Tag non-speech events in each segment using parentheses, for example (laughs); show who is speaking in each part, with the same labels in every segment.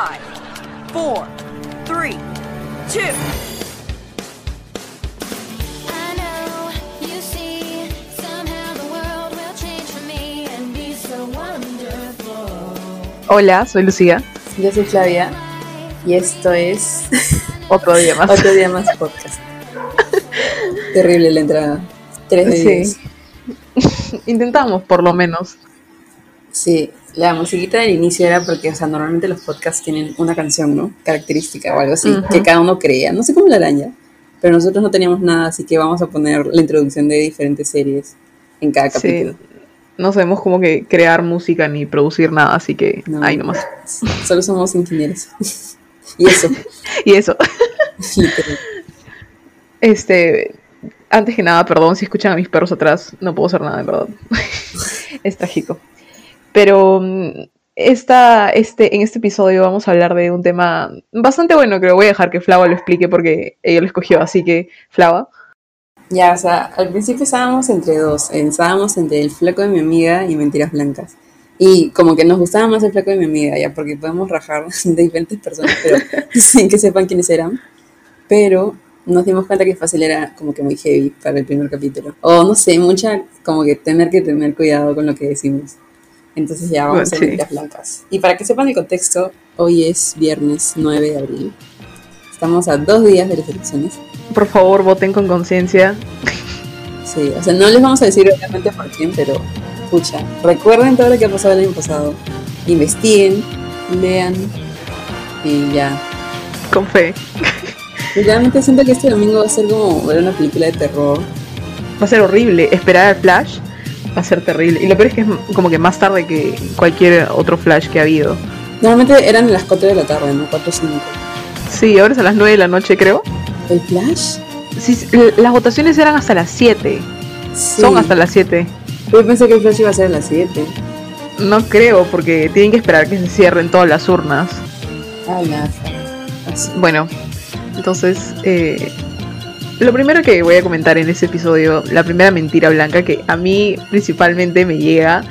Speaker 1: Five, four, three, two.
Speaker 2: I know you see somehow the world will change for me and be so wonderful.
Speaker 3: Hola, soy Lucía.
Speaker 4: Yo soy Flavia y esto es (laughs)
Speaker 3: Otro día más.
Speaker 4: otro día más podcast. (laughs) Terrible la entrada. Tres de
Speaker 3: Sí.
Speaker 4: diez. (laughs)
Speaker 3: Intentamos, por lo menos.
Speaker 4: Sí, la musiquita del inicio era porque, o sea, normalmente los podcasts tienen una canción, ¿no? Característica o algo así, que cada uno creía. No sé cómo la ya, pero nosotros no teníamos nada, así que vamos a poner la introducción de diferentes series en cada capítulo.
Speaker 3: Sí. No sabemos cómo que crear música ni producir nada, así que
Speaker 4: No.
Speaker 3: ahí nomás. (laughs)
Speaker 4: Solo somos ingenieros. (laughs) y eso, (laughs)
Speaker 3: Y eso. Este, antes que nada, perdón si escuchan a mis perros atrás, no puedo hacer nada, de verdad. es trágico. Pero mm, esta, este, en este episodio vamos a hablar de un tema bastante bueno, creo. Voy a dejar que Flava lo explique porque ella lo escogió, así que, Flava.
Speaker 4: Ya, o sea, al principio estábamos entre dos. Estábamos entre el flaco de mi amiga y mentiras blancas. Y como que nos gustaba más el flaco de mi amiga, ya, porque podemos rajar (laughs) de diferentes personas, pero (laughs) sin que sepan quiénes eran. Pero nos dimos cuenta que fácil era como que muy heavy para el primer capítulo. O no sé, mucha, como que tener que tener cuidado con lo que decimos. Entonces ya vamos a
Speaker 3: Sí.
Speaker 4: mentiras blancas. Y para que sepan el contexto, hoy es viernes 9 de abril. Estamos a dos días de las elecciones.
Speaker 3: Por favor, voten con conciencia.
Speaker 4: Sí, o sea, no les vamos a decir obviamente por quién, pero pucha, recuerden todo lo que ha pasado el año pasado. Investiguen, lean y ya.
Speaker 3: Con fe.
Speaker 4: Y realmente siento que este domingo va a ser como ver una película de terror.
Speaker 3: Va a ser horrible. Esperar al flash va a ser terrible. Y lo peor es que es como que más tarde que cualquier otro flash que ha habido.
Speaker 4: Normalmente eran las 4 de la tarde, ¿no? 4 o 5.
Speaker 3: Sí, ahora es a las 9 de la noche, creo.
Speaker 4: ¿El Flash?
Speaker 3: Sí, las votaciones eran hasta las 7.
Speaker 4: Sí.
Speaker 3: Son hasta las 7.
Speaker 4: Yo pensé que el Flash iba a ser a las 7.
Speaker 3: No creo, porque tienen que esperar que se cierren todas las urnas.
Speaker 4: Ah, Así.
Speaker 3: Bueno, entonces, eh, lo primero que voy a comentar en este episodio, la primera mentira blanca que a mí principalmente me llega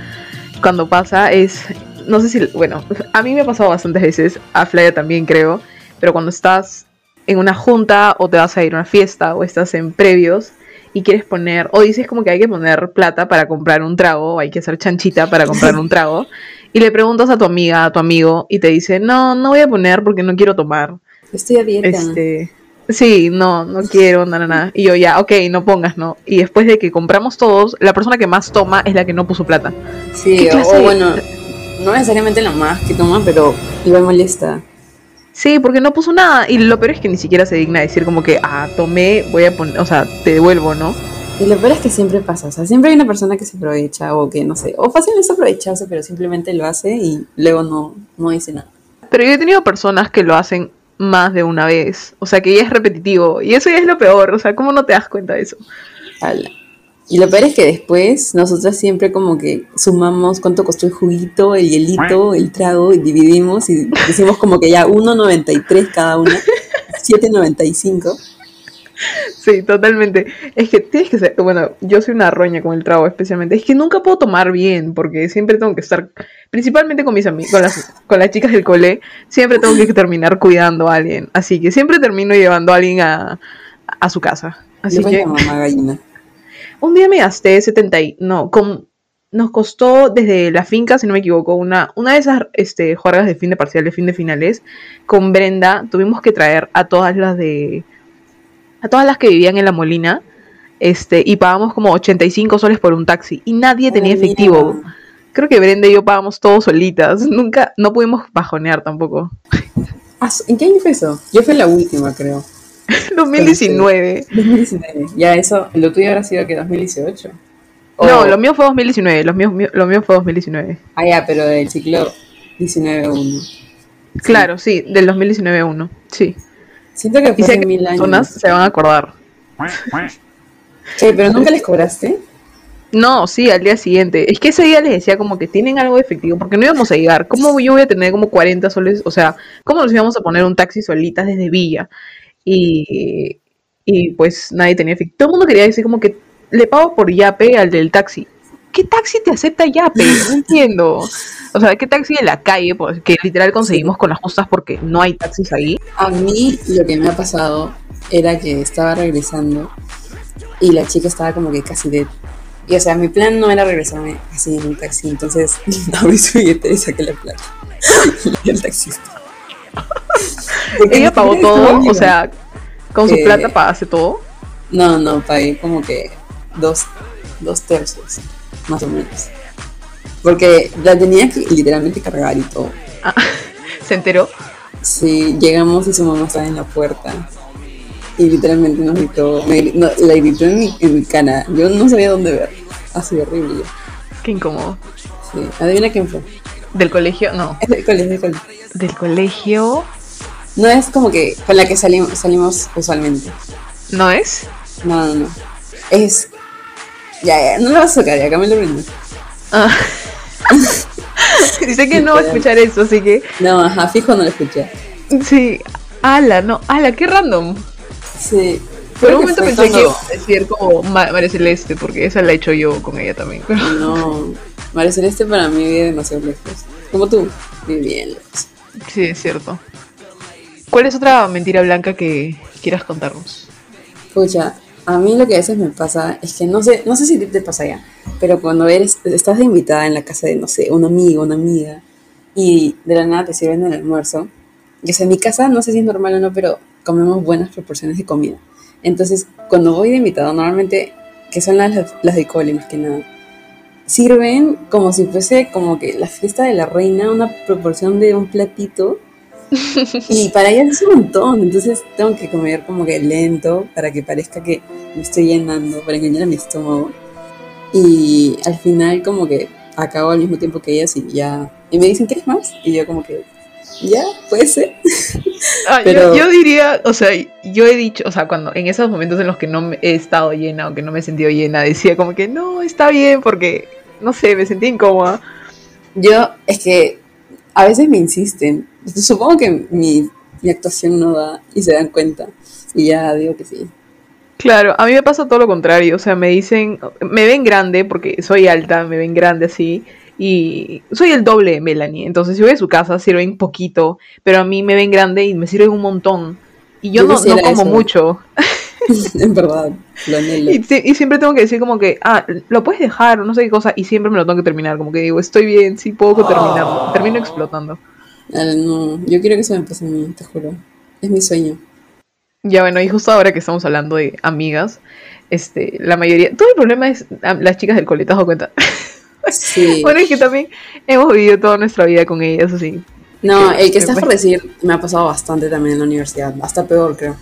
Speaker 3: cuando pasa es, no sé si, bueno, a mí me ha pasado bastantes veces, a Flaya también creo, pero cuando estás en una junta o te vas a ir a una fiesta o estás en previos y quieres poner, o dices como que hay que poner plata para comprar un trago, o hay que hacer chanchita para comprar un trago, (laughs) y le preguntas a tu amiga, a tu amigo, y te dice, no, no voy a poner porque no quiero tomar.
Speaker 4: Estoy a dieta.
Speaker 3: Este, sí, no, no quiero, nada, nada. Y yo ya, ok, no pongas, ¿no? Y después de que compramos todos, la persona que más toma es la que no puso plata.
Speaker 4: Sí,
Speaker 3: ¿Qué
Speaker 4: o,
Speaker 3: clase
Speaker 4: o
Speaker 3: de-
Speaker 4: bueno, no necesariamente la más que toma, pero igual molesta.
Speaker 3: Sí, porque no puso nada. Y lo peor es que ni siquiera se digna decir como que, ah, tomé, voy a poner, o sea, te devuelvo, ¿no?
Speaker 4: Y lo peor es que siempre pasa, o sea, siempre hay una persona que se aprovecha o que no sé, o fácil es aprovecharse, pero simplemente lo hace y luego no, no dice nada.
Speaker 3: Pero yo he tenido personas que lo hacen más de una vez. O sea, que ya es repetitivo. Y eso ya es lo peor. O sea, ¿cómo no te das cuenta de eso?
Speaker 4: Y lo peor es que después nosotras siempre como que sumamos cuánto costó el juguito, el hielito, el trago y dividimos y decimos como que ya 1.93 cada una, 7.95.
Speaker 3: Sí, totalmente. Es que tienes que ser, bueno, yo soy una roña con el trago especialmente. Es que nunca puedo tomar bien porque siempre tengo que estar, principalmente con mis amigos, con las, con las chicas del cole, siempre tengo que terminar cuidando a alguien. Así que siempre termino llevando a alguien a, a su casa. Así
Speaker 4: Yo
Speaker 3: que
Speaker 4: mamá gallina.
Speaker 3: un día me gasté 70 y, no, con, nos costó desde la finca, si no me equivoco, una, una de esas este, juergas de fin de parcial, de fin de finales, con Brenda, tuvimos que traer a todas las de, a todas las que vivían en la Molina, este, y pagamos como 85 soles por un taxi, y nadie tenía
Speaker 4: Ay,
Speaker 3: efectivo.
Speaker 4: mira.
Speaker 3: Creo que Brenda y yo pagamos todos solitas, nunca, no pudimos bajonear tampoco.
Speaker 4: Ah, ¿En qué año fue eso? Yo fui la última, creo. (laughs)
Speaker 3: 2019.
Speaker 4: 2019. Ya eso, lo tuyo habrá sido que 2018. O-
Speaker 3: No, lo mío fue 2019, lo mío, lo mío fue 2019.
Speaker 4: Ah, ya, pero del ciclo 19-1.
Speaker 3: Claro, sí, del 2019-1, sí.
Speaker 4: Siento que fue mil años.
Speaker 3: personas se van a acordar.
Speaker 4: Eh, pero nunca les cobraste.
Speaker 3: No, sí, al día siguiente. Es que ese día les decía como que tienen algo de efectivo, porque no íbamos a llegar. ¿Cómo yo voy a tener como 40 soles? O sea, ¿cómo nos íbamos a poner un taxi solitas desde Villa? Y, y pues nadie tenía efectivo. Todo el mundo quería decir como que le pago por yape al del taxi. ¿Qué taxi te acepta Yape? No (laughs) entiendo. O sea, ¿qué taxi en la calle? Pues, que literal conseguimos con las justas porque no hay taxis ahí.
Speaker 4: A mí lo que me ha pasado era que estaba regresando y la chica estaba como que casi de... Y o sea, mi plan no era regresarme así en un taxi, entonces (laughs) abrí su billetera y saqué la plata. y (laughs) el taxista.
Speaker 3: Ella pagó todo, o sea, con su
Speaker 4: Eh,
Speaker 3: plata pagaste todo.
Speaker 4: No, no, pagué como que dos, dos tercios, más o menos. Porque la tenía que literalmente cargar y todo. (laughs)
Speaker 3: Se enteró.
Speaker 4: Sí, llegamos y su mamá estaba en la puerta. Y literalmente nos gritó, me gri- no, la gritó en mi, en mi cara. Yo no sabía dónde ver. Ha sido horrible.
Speaker 3: Qué incómodo.
Speaker 4: Sí. Adivina quién fue.
Speaker 3: Del colegio, no.
Speaker 4: Es del colegio, es del colegio.
Speaker 3: Del colegio,
Speaker 4: No es como que con la que salimos, salimos usualmente.
Speaker 3: ¿no es?
Speaker 4: No, no, no. Es. Ya, ya, no lo vas a sacar, ya, acá me lo brindo.
Speaker 3: Ah. (laughs) Dice que no va a escuchar eso, así que
Speaker 4: No, ajá, fijo no lo escuché.
Speaker 3: sí. Ala, no, ala, qué random.
Speaker 4: Sí.
Speaker 3: Por un momento pensé que iba a decir como Ma- María Celeste, porque esa la he hecho yo con ella también. pero-
Speaker 4: No, María Celeste para mí vive demasiado lejos. Como tú, vive bien lejos.
Speaker 3: Sí, es cierto. ¿Cuál es otra mentira blanca que quieras contarnos?
Speaker 4: Escucha, a mí lo que a veces me pasa es que no sé, no sé si te pasa ya, pero cuando eres, estás de invitada en la casa de, no sé, un amigo, una amiga, y de la nada te sirven el almuerzo, y o sea, en mi casa no sé si es normal o no, pero comemos buenas proporciones de comida. Entonces, cuando voy de invitado, normalmente, que son las, las de cole más que nada, sirven como si fuese como que la fiesta de la reina, una proporción de un platito. Y (laughs) para ellas es un montón, entonces tengo que comer como que lento para que parezca que me estoy llenando, para engañar a mi estómago. Y al final como que acabo al mismo tiempo que ellas y ya... Y me dicen, ¿quieres más? Y yo como que, ya, puede ser.
Speaker 3: Ah, yo-
Speaker 4: Pero-
Speaker 3: yo, diría, o sea, yo he dicho, o sea, cuando en esos momentos en los que no he estado llena o que no me he sentido llena, decía como que no, está bien, porque, no sé, me sentí incómoda.
Speaker 4: Yo, es que a veces me insisten. Supongo que mi, mi actuación no da y se dan cuenta. Y ya digo que sí.
Speaker 3: Claro, a mí me pasa todo lo contrario, o sea, me dicen, me ven grande porque soy alta, me ven grande así, y soy el doble de Melanie, entonces si voy a su casa sirven poquito, pero a mí me ven grande y me sirven un montón, y yo,
Speaker 4: Yo
Speaker 3: no, no como
Speaker 4: eso.
Speaker 3: mucho, (laughs)
Speaker 4: en verdad, lo anhelo.
Speaker 3: y, si- y siempre tengo que decir como que, ah, lo puedes dejar, no sé qué cosa, y siempre me lo tengo que terminar, como que digo, estoy bien, sí puedo terminarlo, termino explotando.
Speaker 4: Ah, no, yo quiero que eso me pase a mí, te juro. Es mi sueño.
Speaker 3: Ya bueno, y justo ahora que estamos hablando de amigas, este, la mayoría, todo el problema es ah, las chicas del cole, ¿te has dado cuenta? (laughs)
Speaker 4: Sí.
Speaker 3: Bueno, es que también hemos vivido toda nuestra vida con ellas, así.
Speaker 4: No,
Speaker 3: que-
Speaker 4: el que
Speaker 3: que
Speaker 4: estás
Speaker 3: pues-
Speaker 4: por decir me ha pasado bastante también en la universidad. Hasta peor, creo.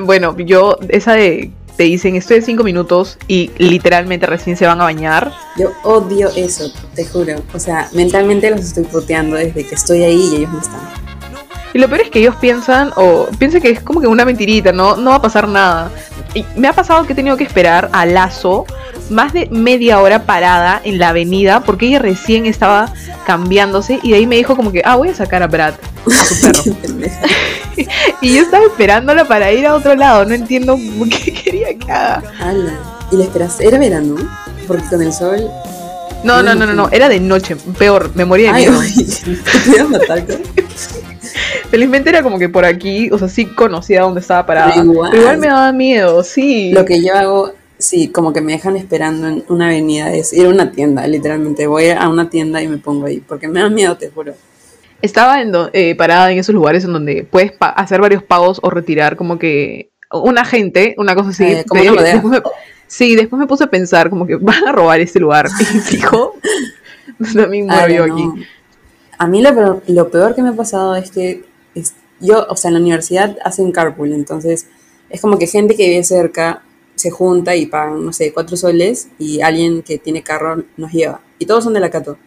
Speaker 3: Bueno, yo, esa de, te dicen, estoy en cinco minutos y literalmente recién se van a bañar.
Speaker 4: Yo odio eso, te juro. O sea, mentalmente los estoy puteando desde que estoy ahí y ellos no están.
Speaker 3: Y lo peor es que ellos piensan, o piensan que es como que una mentirita, no, no va a pasar nada. Y me ha pasado que he tenido que esperar a Lazo más de media hora parada en la avenida porque ella recién estaba cambiándose y de ahí me dijo como que, ah, voy a sacar a Brad, a su perro. (laughs) (laughs) (laughs) Y yo estaba esperándola para ir a otro lado, no entiendo qué (laughs) quería que haga.
Speaker 4: Ala. Y la esperaste. Era verano, porque con el sol.
Speaker 3: No, no, no, no, no, era de noche, peor, me moría de miedo. (laughs) Felizmente era como que por aquí, o sea, sí conocía dónde estaba parada.
Speaker 4: Pero igual.
Speaker 3: Pero igual me daba miedo, sí.
Speaker 4: Lo que yo hago, sí, como que me dejan esperando en una avenida, es ir a una tienda, literalmente. Voy a una tienda y me pongo ahí, porque me da miedo, te juro.
Speaker 3: Estaba en eh, parada en esos lugares en donde puedes hacer varios pagos o retirar como que un agente, una cosa así.
Speaker 4: Eh, como una
Speaker 3: después me- sí, después me puse a pensar como que (laughs) van a robar este lugar. (laughs) Y fijo, también (laughs)
Speaker 4: no.
Speaker 3: aquí.
Speaker 4: A mí lo peor, lo peor que me ha pasado es que es- yo, o sea, en la universidad hacen carpool, entonces es como que gente que vive cerca se junta y pagan, no sé, cuatro soles y alguien que tiene carro nos lleva. Y todos son de la Cato.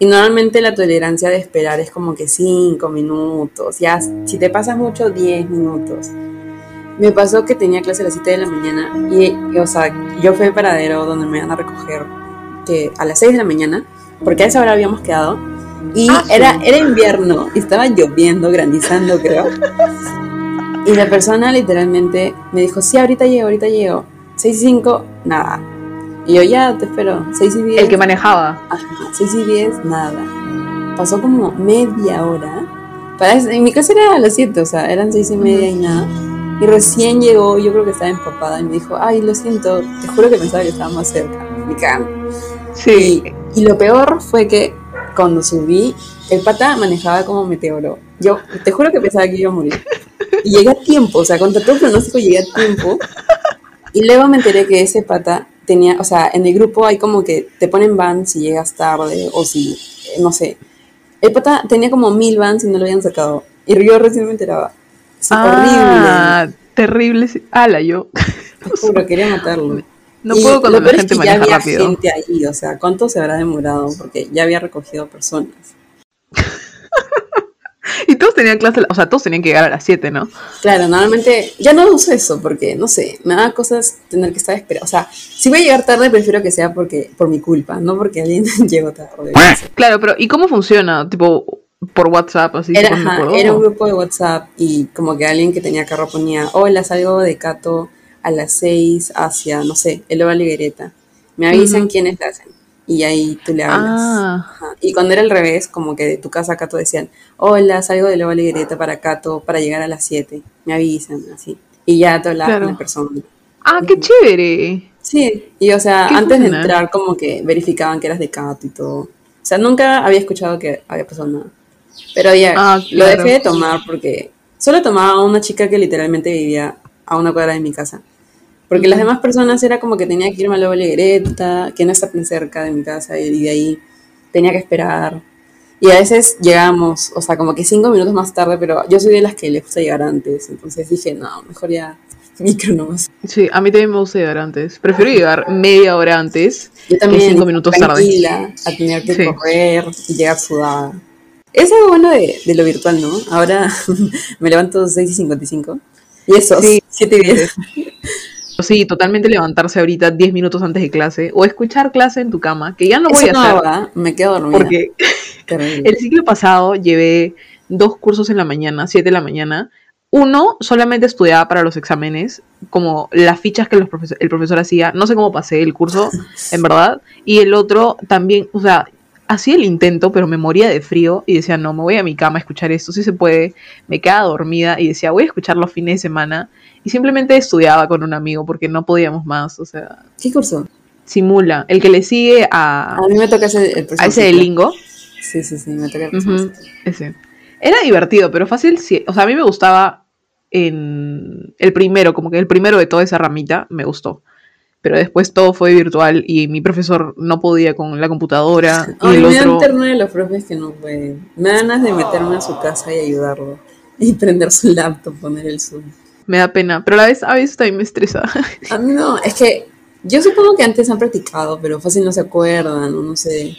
Speaker 4: Y normalmente la tolerancia de esperar es como que cinco minutos, ya si te pasas mucho, 10 minutos. Me pasó que tenía clase a las 7 de la mañana y, y, o sea, yo fui al paradero donde me van a recoger que a las 6 de la mañana, porque a esa hora habíamos quedado. Y
Speaker 3: Ah,
Speaker 4: era, era invierno, y estaba lloviendo, granizando, creo. Y la persona literalmente me dijo, sí, ahorita llego, ahorita llego. 6 y 5, nada. Y yo, ya, te espero. 6 y 10.
Speaker 3: El que manejaba.
Speaker 4: Ajá, 6 y 10, nada. Pasó como media hora. Para, en mi casa era a las 7, o sea, eran 6 y media y nada. Y recién llegó, yo creo que estaba empapada, y me dijo, ay, lo siento, te juro que pensaba que estaba más cerca. Me cago.
Speaker 3: Sí.
Speaker 4: Y, y lo peor fue que cuando subí, el pata manejaba como meteoro. Yo te juro que pensaba que iba a morir. Y llegué a tiempo, o sea, contra todo pronóstico llegué a tiempo. Y luego me enteré que ese pata tenía, o sea, en el grupo hay como que te ponen ban si llegas tarde o si, no sé. El pata tenía como mil bans y no lo habían sacado. Y yo recién me enteraba. Sí,
Speaker 3: Ah, terrible. sí. Ala, yo.
Speaker 4: horrible. Juro, quería matarlo.
Speaker 3: No
Speaker 4: Y
Speaker 3: puedo cuando
Speaker 4: lo
Speaker 3: la gente
Speaker 4: es que ya
Speaker 3: maneja
Speaker 4: había
Speaker 3: rápido.
Speaker 4: gente ahí, o sea, ¿cuánto se habrá demorado? Porque ya había recogido personas. (laughs)
Speaker 3: Y todos tenían clase, o sea, todos tenían que llegar a las 7, ¿no?
Speaker 4: Claro, normalmente ya no uso eso porque, no sé, me da cosas tener que estar esperando. O sea, si voy a llegar tarde, prefiero que sea porque por mi culpa, no porque alguien (laughs) llegó tarde.
Speaker 3: Claro, pero ¿y cómo funciona? Tipo, por WhatsApp, así.
Speaker 4: Era, ajá, era un grupo de WhatsApp y como que alguien que tenía carro ponía, hola, salgo de Cato a las 6 hacia, no sé, el Ova Liguereta. Me avisan
Speaker 3: Ujú.
Speaker 4: quiénes la hacen. Y ahí tú le hablas.
Speaker 3: Ah.
Speaker 4: Y cuando era al revés, como que de tu casa a Cato decían, hola, salgo de Ova Liguereta para Cato para llegar a las 7. Me avisan, así. Y ya te hablabas
Speaker 3: Claro.
Speaker 4: con la persona.
Speaker 3: Ah, qué chévere.
Speaker 4: Sí, y o sea, antes de entrar como que verificaban que eras de Cato y todo. O sea, nunca había escuchado que había pasado nada. Pero ya,
Speaker 3: Ah,
Speaker 4: lo dejé de tomar porque solo tomaba una chica que literalmente vivía a una cuadra de mi casa. Porque las demás personas era como que tenía que irme a la Greta, que no está tan cerca de mi casa, y de ahí tenía que esperar. Y a veces llegamos, o sea, como que cinco minutos más tarde, pero yo soy de las que les gusta llegar antes. Entonces dije, no, mejor ya (laughs) micro nomás.
Speaker 3: Sí, a mí también me gusta llegar antes. Prefiero llegar media hora antes
Speaker 4: Yo
Speaker 3: que
Speaker 4: también,
Speaker 3: cinco minutos tarde.
Speaker 4: tranquila, a tener que
Speaker 3: Sí.
Speaker 4: correr y llegar sudada. Es algo bueno de, de lo virtual, ¿no? Ahora (laughs) me levanto 6 y 55. Y eso,
Speaker 3: Sí.
Speaker 4: 7 y 10. (laughs)
Speaker 3: Sí, totalmente levantarse ahorita 10 minutos antes de clase o escuchar clase en tu cama, que ya no voy a
Speaker 4: no
Speaker 3: hacer
Speaker 4: me quedo dormida.
Speaker 3: porque el ciclo pasado llevé dos cursos en la mañana, 7 de la mañana. Uno solamente estudiaba para los exámenes, como las fichas que los profes- el profesor hacía. No sé cómo pasé el curso, (laughs) en verdad. Y el otro también, o sea, hacía el intento, pero me moría de frío y decía, no, me voy a mi cama a escuchar esto, si se puede. Me quedaba dormida y decía, voy a escuchar los fines de semana. Y simplemente estudiaba con un amigo porque no podíamos más. O sea,
Speaker 4: ¿Qué curso?
Speaker 3: simula. El que le sigue a,
Speaker 4: A mí me toca ese, el
Speaker 3: a ese de. Lingo.
Speaker 4: Sí, sí, sí, me toca el ciclo.
Speaker 3: ese. Era divertido, pero fácil. sí. O sea, a mí me gustaba en el primero, como que el primero de toda esa ramita me gustó. Pero después todo fue virtual y mi profesor no podía con la computadora. Y el
Speaker 4: me dan
Speaker 3: otro.
Speaker 4: ternura de los profes que no pueden. Me dan ganas de meterme a su casa y ayudarlo. Y prender su laptop, poner el Zoom.
Speaker 3: Me da pena, pero a la vez, a veces también me estresa.
Speaker 4: A mí no, es que yo supongo que antes han practicado, pero fácil no se acuerdan, o no sé.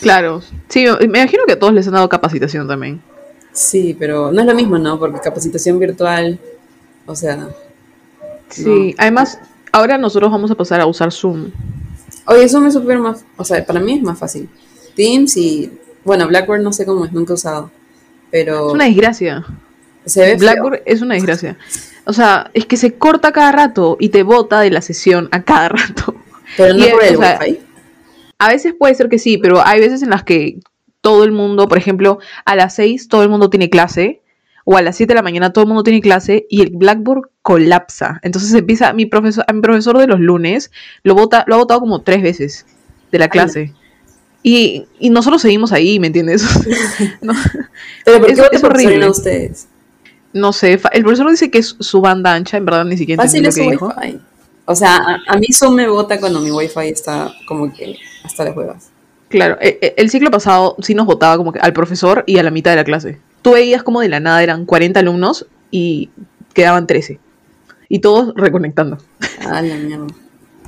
Speaker 3: claro. Sí, me imagino que a todos les han dado capacitación también.
Speaker 4: Sí, pero no es lo mismo, ¿no? Porque capacitación virtual, o sea,
Speaker 3: Sí, además, ahora nosotros vamos a pasar a usar Zoom.
Speaker 4: oye, eso me súper más, o sea, para mí es más fácil. Teams y, bueno, Blackboard no sé cómo es, nunca he usado, pero
Speaker 3: Es una desgracia.
Speaker 4: Se ve feo.
Speaker 3: Blackboard es una desgracia. O sea, es que se corta cada rato y te bota de la sesión a cada (laughs) rato.
Speaker 4: pero no por el
Speaker 3: o sea,
Speaker 4: wifi.
Speaker 3: A veces puede ser que sí, pero hay veces en las que todo el mundo, por ejemplo, a las 6 todo el mundo tiene clase, o a las 7 de la mañana todo el mundo tiene clase y el Blackboard colapsa. Entonces empieza, mi profesor, a mi profesor de los lunes lo, vota, lo ha votado como tres veces de la clase. Y, y nosotros seguimos ahí, ¿me entiendes? (laughs) (laughs) no,
Speaker 4: Pero ¿por
Speaker 3: es-
Speaker 4: qué
Speaker 3: es
Speaker 4: por
Speaker 3: horrible.
Speaker 4: Ustedes?
Speaker 3: No sé, el profesor dice que es su banda ancha, en verdad ni siquiera
Speaker 4: Fácil es
Speaker 3: lo
Speaker 4: su
Speaker 3: que dijo.
Speaker 4: wifi. O sea, a, a mí Zoom me vota cuando mi wifi está como que hasta las huevas.
Speaker 3: Claro, e- e- el ciclo pasado sí nos votaba como que al profesor y a la mitad de la clase. Tú veías como de la nada eran 40 alumnos y quedaban 13. Y todos reconectando.
Speaker 4: Ah, la mierda.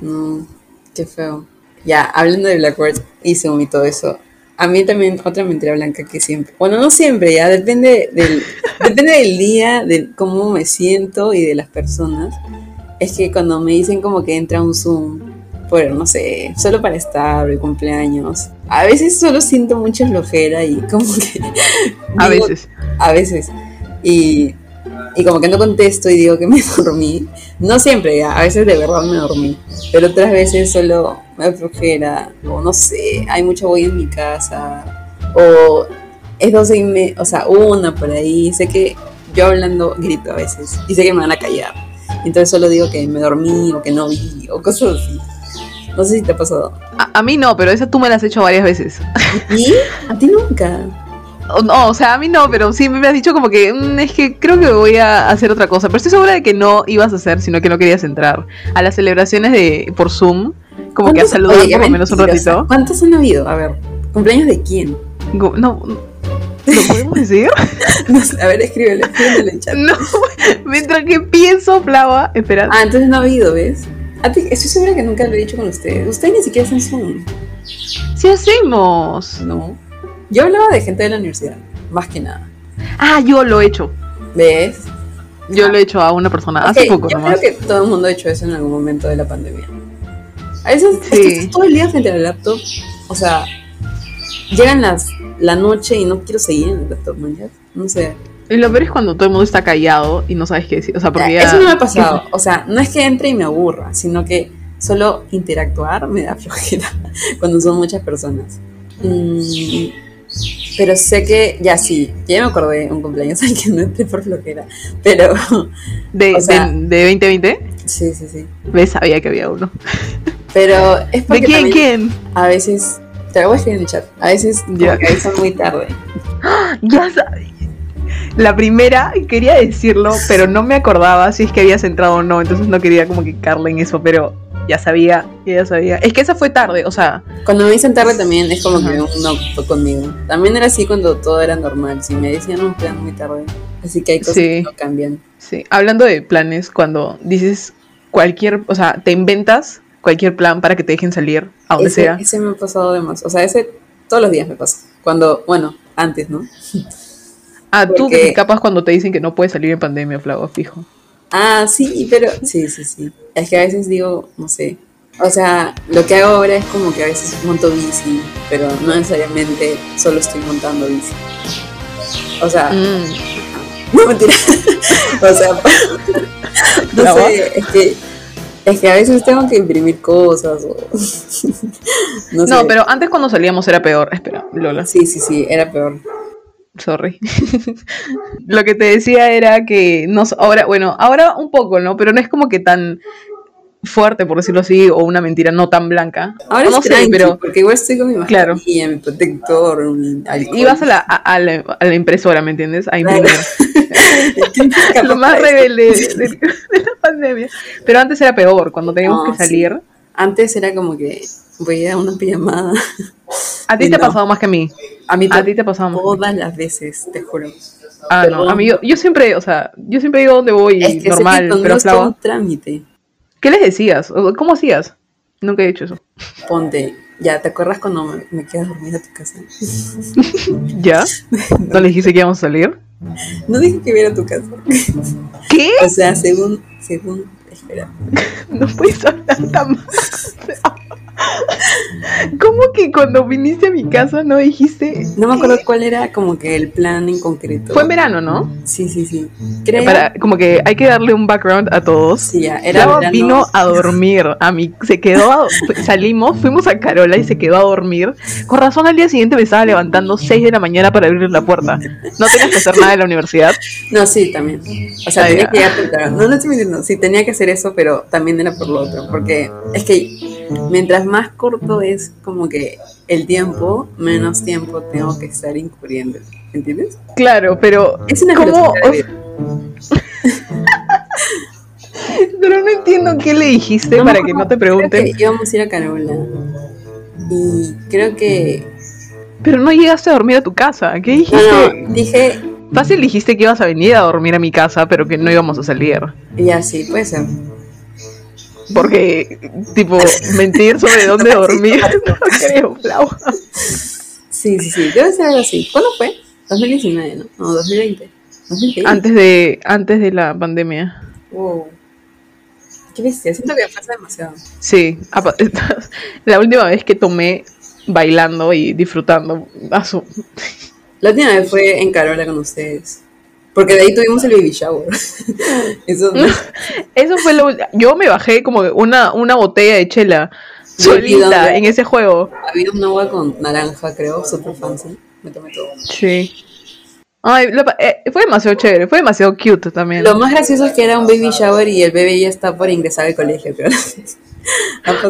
Speaker 4: No, qué feo. Ya, hablando de Blackboard y Zoom y todo eso. A mí también otra mentira blanca que siempre, bueno, no siempre, ya depende del, depende del día, de cómo me siento y de las personas. Es que cuando me dicen como que entra un Zoom, por, no sé, solo para estar, el cumpleaños, a veces solo siento mucha flojera y como que...
Speaker 3: A
Speaker 4: digo-
Speaker 3: veces.
Speaker 4: a veces. Y y como que no contesto y digo que me (laughs) dormí. No siempre, ya, a veces de verdad me dormí, pero otras veces solo me flojera, o no sé, hay mucha bulla en mi casa, o es doce y media, o sea, una por ahí, sé que yo hablando grito a veces, y sé que me van a callar, entonces solo digo que me dormí, o que no vi, o cosas así. No sé si te ha pasado.
Speaker 3: A, a mí no, pero esa tú me la has hecho varias veces.
Speaker 4: ¿Y? A ti nunca.
Speaker 3: No, o sea, a mí no, pero sí me has dicho como que "Mm, es que creo que voy a hacer otra cosa. Pero estoy segura de que no ibas a hacer, sino que no querías entrar. A las celebraciones de por Zoom, como que a
Speaker 4: ¿Cuántos-
Speaker 3: saludar
Speaker 4: oye,
Speaker 3: por lo menos un ratito.
Speaker 4: ¿Cuántos han habido? A ver, ¿cumpleaños de quién?
Speaker 3: Go- No, ¿lo (laughs) podemos decir?
Speaker 4: No a ver, escríbele, escríbele en el chat. (laughs)
Speaker 3: No, mientras que pienso, Flava, espera.
Speaker 4: Ah, entonces no ha habido, ¿ves? A ti, estoy segura que nunca lo he dicho con ustedes. Ustedes ni siquiera hacen Zoom.
Speaker 3: Sí hacemos.
Speaker 4: No. Yo hablaba de gente de la universidad, más que nada.
Speaker 3: Ah, yo lo he hecho.
Speaker 4: ¿Ves?
Speaker 3: Yo
Speaker 4: Ah.
Speaker 3: lo he hecho a una persona hace
Speaker 4: Ok,
Speaker 3: poco
Speaker 4: yo
Speaker 3: nomás.
Speaker 4: creo que todo el mundo ha hecho eso en algún momento de la pandemia. A veces es que
Speaker 3: Sí.
Speaker 4: estás todo el día frente al laptop. O sea, llegan las la noche y no quiero seguir en el laptop, ¿no? No sé.
Speaker 3: Y lo peor es cuando todo el mundo está callado y no sabes qué decir. O sea, porque
Speaker 4: Ya,
Speaker 3: ya.
Speaker 4: Eso no me ha pasado. (laughs) O sea, no es que entre y me aburra, sino que solo interactuar me da (laughs) flojera cuando son muchas personas. Mm, pero sé que, ya sí, ya me acordé un cumpleaños (laughs) al que no entré por flojera. Pero, (laughs)
Speaker 3: De,
Speaker 4: o sea-
Speaker 3: de, de 2020,
Speaker 4: sí, sí, sí.
Speaker 3: ves, sabía que había uno. (laughs)
Speaker 4: Pero es
Speaker 3: ¿De
Speaker 4: porque
Speaker 3: quién?
Speaker 4: también
Speaker 3: ¿Quién?
Speaker 4: a veces, te lo voy a escribir en el chat, a veces
Speaker 3: Ya.
Speaker 4: que avisan muy tarde.
Speaker 3: Ya sabía. La primera, quería decirlo, pero no me acordaba si es que habías entrado o no, entonces no quería como que carle en eso, pero ya sabía, ya sabía. Es que esa fue tarde, o sea,
Speaker 4: Cuando me dicen tarde también es como que un no fue conmigo. También era así cuando todo era normal. Si me decían no, quedan muy tarde. Así que hay cosas
Speaker 3: Sí.
Speaker 4: que no cambian.
Speaker 3: sí. Hablando de planes, cuando dices cualquier, o sea, te inventas cualquier plan para que te dejen salir a donde
Speaker 4: ese,
Speaker 3: sea.
Speaker 4: ese me ha pasado de más. O sea, ese todos los días me pasa. Cuando, bueno, antes, ¿no?
Speaker 3: Ah, tú
Speaker 4: porque-
Speaker 3: te escapas cuando te dicen que no puedes salir en pandemia, Flago, fijo.
Speaker 4: Ah, sí, pero sí, sí, sí. Es que a veces digo, no sé. O sea, lo que hago ahora es como que a veces monto bici, pero no necesariamente solo estoy montando bici. O sea,
Speaker 3: Mm. (laughs)
Speaker 4: no mentira. (laughs) o sea, (laughs) no
Speaker 3: ¿La
Speaker 4: sé, es que es que a veces tengo que imprimir cosas o no sé.
Speaker 3: No, pero antes cuando salíamos era peor. Espera, Lola.
Speaker 4: sí, sí, sí, era peor.
Speaker 3: Sorry. Lo que te decía era que no, s- ahora, bueno, ahora un poco, ¿no? Pero no es como que tan fuerte, por decirlo así, o una mentira no tan blanca.
Speaker 4: Ahora
Speaker 3: no
Speaker 4: es
Speaker 3: sé,
Speaker 4: tranqui,
Speaker 3: pero
Speaker 4: porque igual estoy con mi
Speaker 3: Claro.
Speaker 4: mascarilla, mi protector, mi alcohol.
Speaker 3: ibas a la, a, a la, a la impresora, ¿me entiendes? A imprimir.
Speaker 4: ¿Quién es capaz
Speaker 3: Lo más
Speaker 4: de-
Speaker 3: rebelde de, la pandemia. Pero antes era peor, cuando teníamos
Speaker 4: No,
Speaker 3: que salir.
Speaker 4: Antes era como que voy a una pijamada.
Speaker 3: A ti te ha
Speaker 4: no.
Speaker 3: pasado más que a mí.
Speaker 4: A mí
Speaker 3: A ti te ha pasado más.
Speaker 4: todas las veces, te juro.
Speaker 3: Ah, no. A mí yo, yo siempre, o sea, yo siempre digo dónde voy
Speaker 4: Es que
Speaker 3: normal, pero Flava.
Speaker 4: un trámite.
Speaker 3: ¿Qué les decías? ¿Cómo hacías? Nunca he hecho eso.
Speaker 4: Ponte, ya, ¿te acuerdas cuando me, me quedas dormida a tu casa? (laughs)
Speaker 3: ¿Ya? (laughs) ¿No les dijiste que íbamos a salir?
Speaker 4: No dije que viera a tu casa.
Speaker 3: ¿Qué?
Speaker 4: O sea, según, según, espera. (laughs)
Speaker 3: No puedes hablar tan mal. (laughs) ¿Cómo que cuando viniste a mi casa no dijiste?
Speaker 4: No me acuerdo cuál era como que el plan en concreto.
Speaker 3: Fue en verano, ¿no?
Speaker 4: Sí, sí, sí. Creo.
Speaker 3: Para, como que hay que darle un background a todos.
Speaker 4: Sí, ya, era verano.
Speaker 3: vino a dormir, a mí se quedó, a- salimos, fuimos a Carola y se quedó a dormir. Con razón al día siguiente me estaba levantando 6 de la mañana para abrir la puerta. No tenías que hacer nada en la universidad.
Speaker 4: No, sí, también. O sea,
Speaker 3: Ah,
Speaker 4: tenía
Speaker 3: ya.
Speaker 4: que. No, no estoy mintiendo. Sí, tenía que hacer eso, pero también era por lo otro. Porque es que mientras más corto es como que el tiempo, menos tiempo tengo que estar incurriendo. ¿Entiendes?
Speaker 3: Claro, pero
Speaker 4: Es una vida. (laughs)
Speaker 3: Pero no entiendo qué le dijiste
Speaker 4: No
Speaker 3: para que no te pregunten.
Speaker 4: íbamos a ir a Carola. Y creo que.
Speaker 3: Pero no llegaste a dormir a tu casa. ¿Qué
Speaker 4: No,
Speaker 3: dijiste?
Speaker 4: no, dije.
Speaker 3: Fácil dijiste que ibas a venir a dormir a mi casa, pero que no íbamos a salir.
Speaker 4: Ya, sí, puede ser.
Speaker 3: Porque, tipo, mentir sobre (laughs) dónde dormir, (laughs) no creo, Flau.
Speaker 4: Sí, sí, sí. Debe ser algo así. ¿Cuándo fue? 2019, ¿no? No, 2020. 2020.
Speaker 3: Antes de, antes de la pandemia.
Speaker 4: Wow. Qué bestia. Siento que pasa demasiado.
Speaker 3: Sí, (laughs) la última vez que tomé bailando y disfrutando. a su-
Speaker 4: La última vez fue en Carola con ustedes. Porque de ahí tuvimos el baby shower. (laughs) Eso no.
Speaker 3: Eso fue lo. Yo me bajé como una, una botella de chela solita en ese juego.
Speaker 4: Había un agua con naranja, creo, super fancy. Me tomé todo.
Speaker 3: Sí. Ay, lo eh, fue demasiado chévere, fue demasiado cute también.
Speaker 4: Lo más gracioso es que era un baby shower y el bebé ya está por ingresar al colegio, creo. (laughs)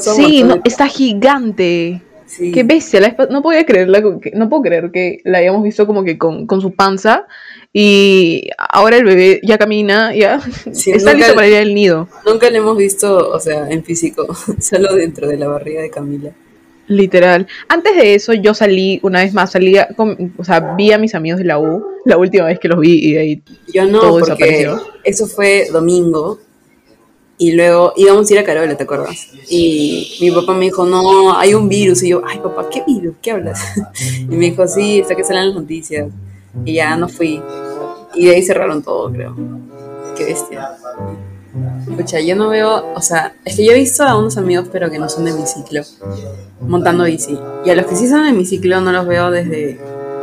Speaker 3: Sí, no, está gigante.
Speaker 4: Sí.
Speaker 3: Qué bestia, la no podía creerla, no puedo creer que la hayamos visto como que con, con su panza y ahora el bebé ya camina, ya (laughs)
Speaker 4: Sí,
Speaker 3: está
Speaker 4: nunca-
Speaker 3: listo para ir al nido,
Speaker 4: Nunca lo hemos visto, o sea, en físico, (laughs) solo dentro de la barriga de Camila.
Speaker 3: literal. Antes de eso yo salí, una vez más, salía, con, o sea, vi a mis amigos de la U, la última vez que los vi y de ahí
Speaker 4: Yo no,
Speaker 3: Todo
Speaker 4: porque
Speaker 3: desapareció.
Speaker 4: eso fue domingo y luego íbamos a ir a Carola, ¿te acuerdas? Y mi papá me dijo, no, hay un virus. Y yo, ay papá, ¿qué virus? ¿Qué hablas? (laughs) Y me dijo, sí, está que salen las noticias. Y ya no fui. Y de ahí cerraron todo, creo. Qué bestia. Escucha, yo no veo, o sea, es que yo he visto a unos amigos, pero que no son de mi ciclo, montando bici. Y a los que sí son de mi ciclo no los veo desde,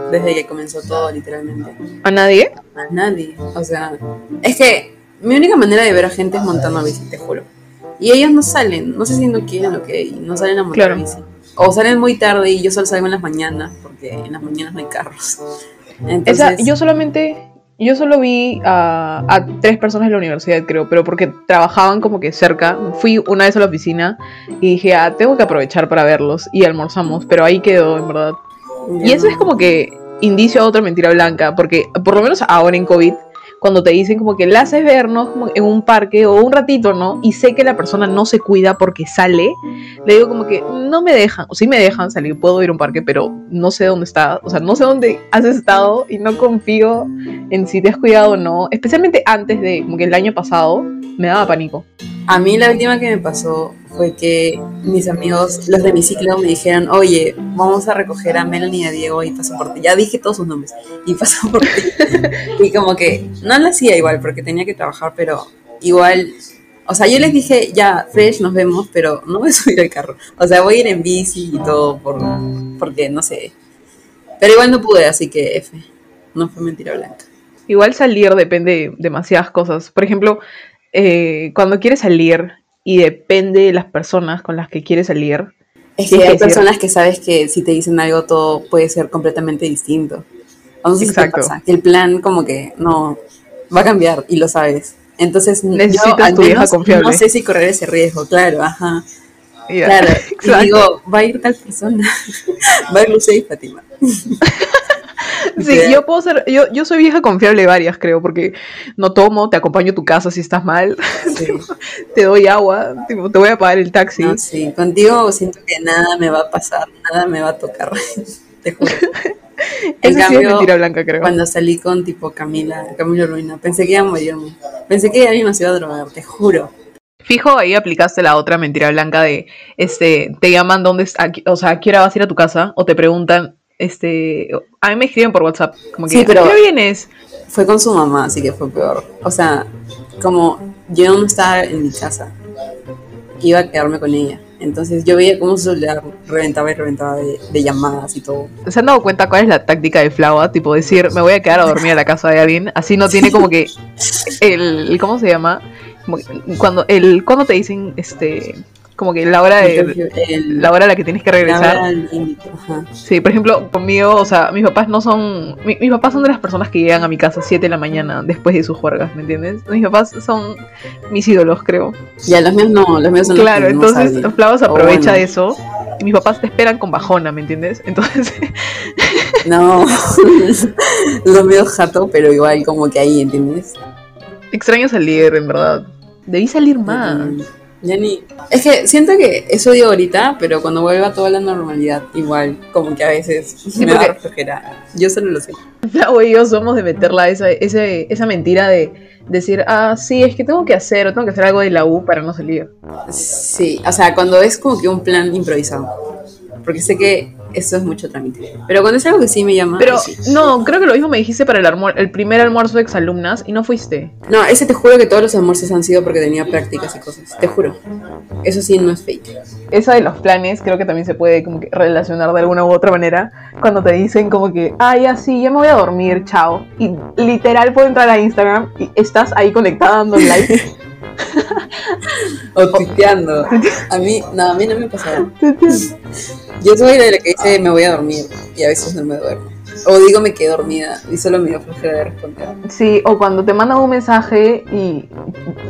Speaker 4: desde que comenzó todo, literalmente.
Speaker 3: a nadie.
Speaker 4: A nadie. O sea, es que mi única manera de ver a gente es montando bici, te juro. Y ellos no salen, no sé si no quieren o qué, y no salen a montar
Speaker 3: Claro.
Speaker 4: bici. O salen muy tarde y yo solo salgo en las mañanas, porque en las mañanas no hay carros. Entonces,
Speaker 3: Esa, yo solamente, yo solo vi a, a tres personas en la universidad, creo, pero porque trabajaban como que cerca. Fui una vez a la oficina y dije, ah, tengo que aprovechar para verlos y almorzamos, pero ahí quedó, en verdad. Y eso es como que indicio a otra mentira blanca, porque por lo menos ahora en COVID, cuando te dicen como que la haces vernos en un parque o un ratito, ¿no? Y sé que la persona no se cuida porque sale, le digo como que no me dejan, o sí me dejan salir, puedo ir a un parque, pero no sé dónde está, o sea, no sé dónde has estado y no confío en si te has cuidado o no, especialmente antes de, como que el año pasado, me daba pánico.
Speaker 4: A mí la última que me pasó fue que mis amigos, los de mi ciclo, me dijeron, oye, vamos a recoger a Melanie y a Diego y paso por ti. Ya dije todos sus nombres y paso por ti. (laughs) y como que no lo hacía igual porque tenía que trabajar, pero igual, o sea, yo les dije, ya, Fresh, nos vemos, pero no voy a subir al carro. O sea, voy a ir en bici y todo por, porque, no sé. Pero igual no pude, así que F. No fue mentira blanca.
Speaker 3: Igual salir depende de demasiadas cosas. Por ejemplo, eh, cuando quieres salir y depende de las personas con las que quieres salir.
Speaker 4: Es que hay
Speaker 3: cierto.
Speaker 4: personas que sabes que si te dicen algo todo puede ser completamente distinto. No sé si
Speaker 3: Exacto.
Speaker 4: pasa, que el plan como que no va a cambiar y lo sabes. Entonces
Speaker 3: Necesitas
Speaker 4: yo al
Speaker 3: tu
Speaker 4: menos
Speaker 3: confiable.
Speaker 4: no sé si correr ese riesgo, claro, ajá.
Speaker 3: Ya,
Speaker 4: Claro, y digo, va a ir tal persona, (laughs) va a ir Lucía y Fátima. (laughs) (laughs)
Speaker 3: Sí, yo puedo ser, yo, yo soy vieja confiable varias, creo, porque no tomo, te acompaño a tu casa si estás mal, (laughs)
Speaker 4: Sí.
Speaker 3: te doy agua, tipo, te voy a pagar el taxi.
Speaker 4: No, sí, contigo siento que nada me va a pasar, nada me va a tocar, (laughs) te juro. En
Speaker 3: Eso sí es
Speaker 4: cambio,
Speaker 3: mentira blanca, creo.
Speaker 4: Cuando salí con tipo Camila, Camila Ruina, pensé que iba a morirme. Pensé que alguien nos iba a drogar, te juro.
Speaker 3: Fijo, ahí aplicaste la otra mentira blanca de, este, te llaman dónde, a o sea, a qué hora vas a ir a tu casa, o te preguntan, este, a mí me escriben por WhatsApp, como que,
Speaker 4: Sí, pero-
Speaker 3: ¿a qué vienes?
Speaker 4: Fue con su mamá, así que fue peor. O sea, como yo no estaba en mi casa, iba a quedarme con ella. Entonces yo veía cómo su celular reventaba y reventaba de, de llamadas y todo.
Speaker 3: ¿Se han dado cuenta cuál es la táctica de Flava? Tipo decir, me voy a quedar a dormir a la casa de alguien. Así no tiene como que el, (laughs) el- ¿cómo se llama? Como que cuando el cuando te dicen este como que la hora de
Speaker 4: El-
Speaker 3: la hora a la que tienes que
Speaker 4: la
Speaker 3: regresar.
Speaker 4: hora límite, ajá.
Speaker 3: Sí, por ejemplo, conmigo, o sea, mis papás no son mi- mis papás son de las personas que llegan a mi casa a 7 de la mañana después de sus juergas, ¿me entiendes? Mis papás son mis ídolos, creo.
Speaker 4: Ya, los míos no, los míos son los
Speaker 3: Claro,
Speaker 4: que no
Speaker 3: entonces
Speaker 4: salen.
Speaker 3: Flava se
Speaker 4: O
Speaker 3: aprovecha
Speaker 4: bueno,
Speaker 3: de eso y mis papás te esperan con bajona, ¿me entiendes? Entonces,
Speaker 4: No, (laughs) los míos jato, pero igual como que ahí, ¿entiendes?
Speaker 3: extraño salir, en verdad. Debí salir más.
Speaker 4: Mm, Ya ni. Es que siento que eso digo ahorita, pero cuando vuelva toda la normalidad, igual, como que a veces me
Speaker 3: porque-
Speaker 4: da flojera. Yo solo lo sé. (laughs)
Speaker 3: Flau y yo somos de meterla esa, ese- esa mentira de decir, ah, sí, es que tengo que hacer o tengo que hacer algo de la U para no salir.
Speaker 4: Sí, o sea, cuando es como que un plan improvisado. porque sé que eso es mucho trámite. Pero cuando es algo que sí me llama,
Speaker 3: Pero
Speaker 4: sí.
Speaker 3: no, creo que lo mismo me dijiste para el, almuer- el primer almuerzo de exalumnas y no fuiste.
Speaker 4: No, ese te juro que todos los almuerzos han sido porque tenía prácticas y cosas. Te juro. Eso sí no es fake.
Speaker 3: Esa de los planes creo que también se puede como que relacionar de alguna u otra manera cuando te dicen como que, ah, ya sí, ya me voy a dormir, chao. Y literal puedo entrar a Instagram y estás ahí conectada dando like. (laughs) (laughs)
Speaker 4: O tuiteando. A mí, no, a mí no me pasaba. Yo soy de la que dice me voy a dormir y a veces no me duermo. O digo me quedé dormida y solo me dio flojera de responder.
Speaker 3: Sí, o cuando te mandan un mensaje y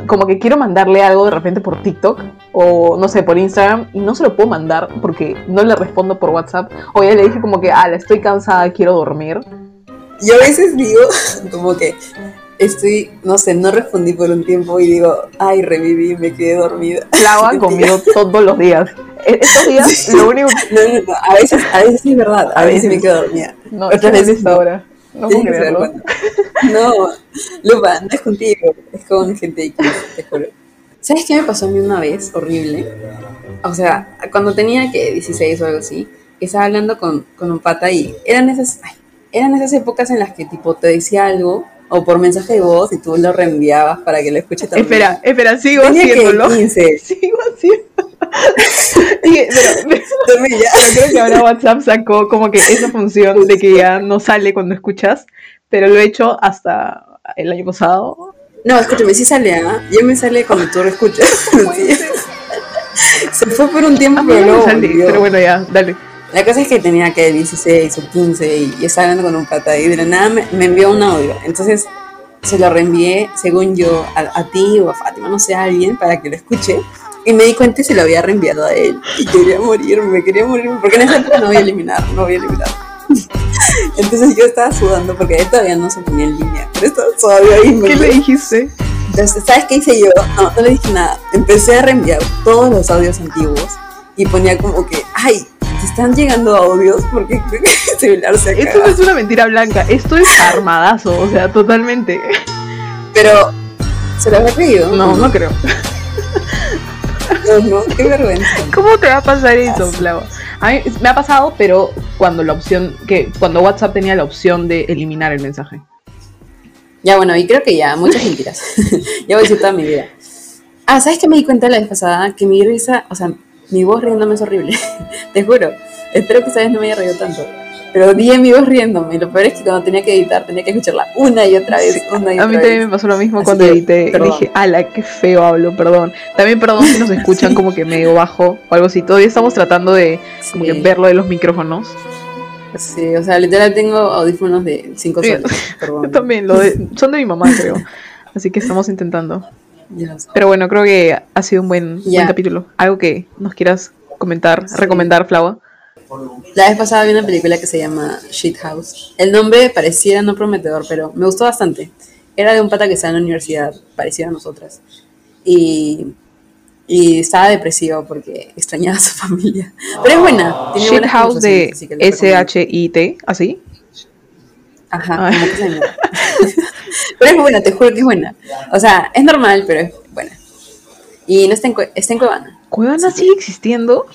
Speaker 3: como que quiero mandarle algo de repente por TikTok o no sé, por Instagram y no se lo puedo mandar porque no le respondo por WhatsApp o ya le dije como que, ah, estoy cansada, quiero dormir.
Speaker 4: Yo a veces digo (laughs) como que estoy, no sé, no respondí por un tiempo y digo, ay, reviví, me quedé dormida.
Speaker 3: Clava (laughs) conmigo todos los días. E- Estos días lo único que...
Speaker 4: No, no, no, a veces, a veces sí es verdad, a
Speaker 3: A
Speaker 4: veces
Speaker 3: veces.
Speaker 4: me quedo dormida.
Speaker 3: No,
Speaker 4: Otras
Speaker 3: ¿quién es
Speaker 4: veces no.
Speaker 3: hora? No puedo creerlo.
Speaker 4: No, Lupa, no es contigo, es con gente X, te juro. ¿Sabes qué me pasó a mí una vez? Horrible. O sea, cuando tenía que 16 o algo así, estaba hablando con, con un pata y eran esas, ay, eran esas épocas en las que tipo te decía algo o por mensaje de voz y tú lo reenviabas para que lo escuche también.
Speaker 3: Espera, espera, sigo
Speaker 4: Tenía que
Speaker 3: haciéndolo.
Speaker 4: 15. (laughs)
Speaker 3: Sigo haciendo. Dije, (laughs) pero, (laughs) pero creo que ahora WhatsApp sacó como que esa función de que ya no sale cuando escuchas, pero lo he hecho hasta el año pasado.
Speaker 4: No, escúchame, sí sale, ¿ah? Ya me sale cuando tú lo escuchas. Se fue por un tiempo, pero
Speaker 3: no sale, pero bueno, ya, dale.
Speaker 4: La cosa es que tenía que 16 o 15 y, estaba hablando con un pata y de la nada me, me envió un audio. Entonces se lo reenvié, según yo, a, a ti o a Fátima, no sé, a alguien para que lo escuche. Y me di cuenta y se lo había reenviado a él. Y quería morirme, quería morirme, porque en esa época no voy a eliminar, no voy a eliminar. (laughs) Entonces yo estaba sudando porque él todavía no se ponía en línea. Pero estaba todavía ahí.
Speaker 3: ¿Qué le dijiste?
Speaker 4: entonces, ¿sabes qué hice yo? No, no le dije nada. Empecé a reenviar todos los audios antiguos y ponía como que, ay, te están llegando audios porque (laughs) creo que el celular se
Speaker 3: Esto no es una mentira blanca, esto es armadazo, o sea, totalmente.
Speaker 4: Pero, ¿se lo habrá creído?
Speaker 3: No, no creo.
Speaker 4: No, no, qué vergüenza.
Speaker 3: ¿Cómo te va a pasar eso, Flava? A mí me ha pasado, pero cuando la opción, que cuando WhatsApp tenía la opción de eliminar el mensaje.
Speaker 4: Ya, bueno, y creo que ya, muchas mentiras. (laughs) ya voy a decir toda mi vida. Ah, ¿sabes qué me di cuenta la vez pasada? Que mi risa, o sea, mi voz riéndome es horrible. (laughs) Te juro. Espero que esta vez no me haya reído tanto. Pero di en mi voz riéndome. Y lo peor es que cuando tenía que editar, tenía que escucharla una y otra vez, una y
Speaker 3: A
Speaker 4: otra
Speaker 3: mí
Speaker 4: vez.
Speaker 3: también me pasó lo mismo
Speaker 4: Así
Speaker 3: cuando
Speaker 4: que,
Speaker 3: edité.
Speaker 4: perdón.
Speaker 3: Dije, ala, qué feo hablo, perdón. También perdón si nos (laughs) escuchan como que medio bajo o algo así. Todavía estamos tratando de como que
Speaker 4: Sí.
Speaker 3: ver lo de los micrófonos.
Speaker 4: Sí, o sea, literal tengo audífonos de 5
Speaker 3: Sí.
Speaker 4: soles. Perdón. (laughs)
Speaker 3: Yo también, lo de- son de mi mamá, creo. Así que estamos intentando. Pero bueno, creo que ha sido un buen,
Speaker 4: Ya.
Speaker 3: buen capítulo. Algo que nos quieras comentar, recomendar, Flava.
Speaker 4: La vez pasada vi una película que se llama Shit House. El nombre pareciera no prometedor, pero me gustó bastante. Era de un pata que estaba en la universidad, parecido a nosotras. Y, y estaba depresivo porque extrañaba a su (laughs) familia. Pero es buena. Tiene
Speaker 3: Shit House de. S-H-I-T, ¿así?
Speaker 4: Ajá,
Speaker 3: Ay.
Speaker 4: como que se. (laughs) Pero es buena, te juro que es buena. O sea, es normal, pero es buena. Y no está en, está en Cuevana.
Speaker 3: ¿Cuevana sigue existiendo?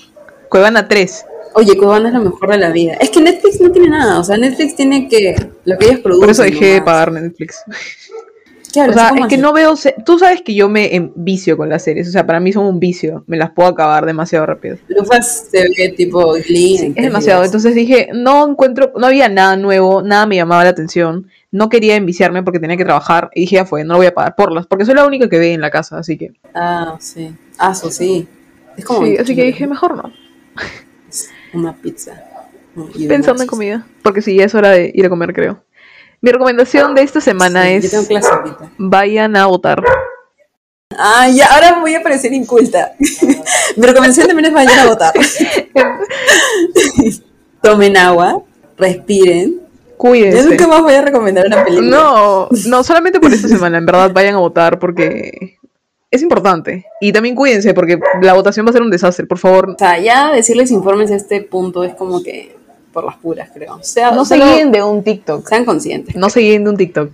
Speaker 3: Cuevana 3.
Speaker 4: Oye, Cuevana es lo mejor de la vida. Es que Netflix no tiene nada. O sea, Netflix tiene que. Lo que ellos producen.
Speaker 3: Por eso dejé de pagar Netflix.
Speaker 4: ¿Qué
Speaker 3: O sea,
Speaker 4: ¿Cómo
Speaker 3: es que
Speaker 4: así?
Speaker 3: no veo... se- Tú sabes que yo me envicio con las series. O sea, para mí son un vicio. Me las puedo acabar demasiado rápido.
Speaker 4: Lufas se ve tipo Glee. en
Speaker 3: Es demasiado. Entonces dije, no encuentro... No había nada nuevo. Nada me llamaba la atención. No quería enviciarme porque tenía que trabajar. Y dije, ya fue, no lo voy a pagar por las. Porque soy la única que ve en la casa. Así que...
Speaker 4: Ah, sí. Ah, eso sí. Es como.
Speaker 3: Sí,
Speaker 4: 28
Speaker 3: así que dije, mejor no.
Speaker 4: Una pizza. (laughs)
Speaker 3: Pensando en comida. Porque sí, ya es hora de ir a comer, creo. Mi recomendación de esta semana
Speaker 4: Sí, Yo
Speaker 3: es...
Speaker 4: tengo clase ahorita.
Speaker 3: Vayan a votar.
Speaker 4: Ah, ya, ahora voy a parecer inculta. (laughs) Mi recomendación también es vayan a votar. (laughs) Tomen agua, respiren. Yo
Speaker 3: Cuídense.
Speaker 4: nunca más voy a recomendar una película.
Speaker 3: No, no, solamente por esta semana, en verdad vayan a votar porque es importante. Y también cuídense porque la votación va a ser un desastre, por favor.
Speaker 4: O sea, ya decirles informes a este punto es como que por las puras, creo. O sea,
Speaker 3: No se guíen de un TikTok.
Speaker 4: Sean conscientes.
Speaker 3: No se guíen de un TikTok.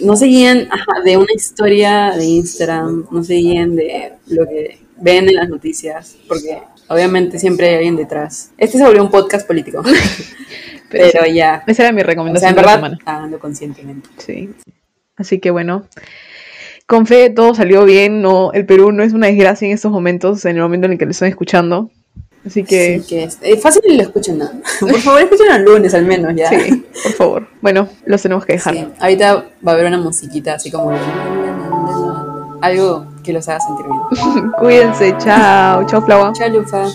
Speaker 4: No se guíen ajá, de una historia de Instagram, no se guíen de lo que ven en las noticias, porque Obviamente siempre hay alguien detrás. Este se volvió un podcast político. (laughs)
Speaker 3: Pero
Speaker 4: Pero,
Speaker 3: sí,
Speaker 4: ya.
Speaker 3: Esa era mi
Speaker 4: O sea,
Speaker 3: recomendación
Speaker 4: en
Speaker 3: de la
Speaker 4: verdad,
Speaker 3: semana.
Speaker 4: conscientemente.
Speaker 3: Sí. Así que bueno. Con fe todo salió bien, no, el Perú no es una desgracia en estos momentos, en el momento en el que lo están escuchando. Así que
Speaker 4: Sí, que es eh, fácil y lo escuchen, ¿no? (laughs) Por favor, escuchen el lunes al menos, ya.
Speaker 3: sí, por favor. Bueno, los tenemos que dejar.
Speaker 4: Sí, Ahorita va a haber una musiquita así como... Algo que los haga sentir bien. (laughs)
Speaker 3: Cuídense, chao, chao Flava.
Speaker 4: Chao, Lufa.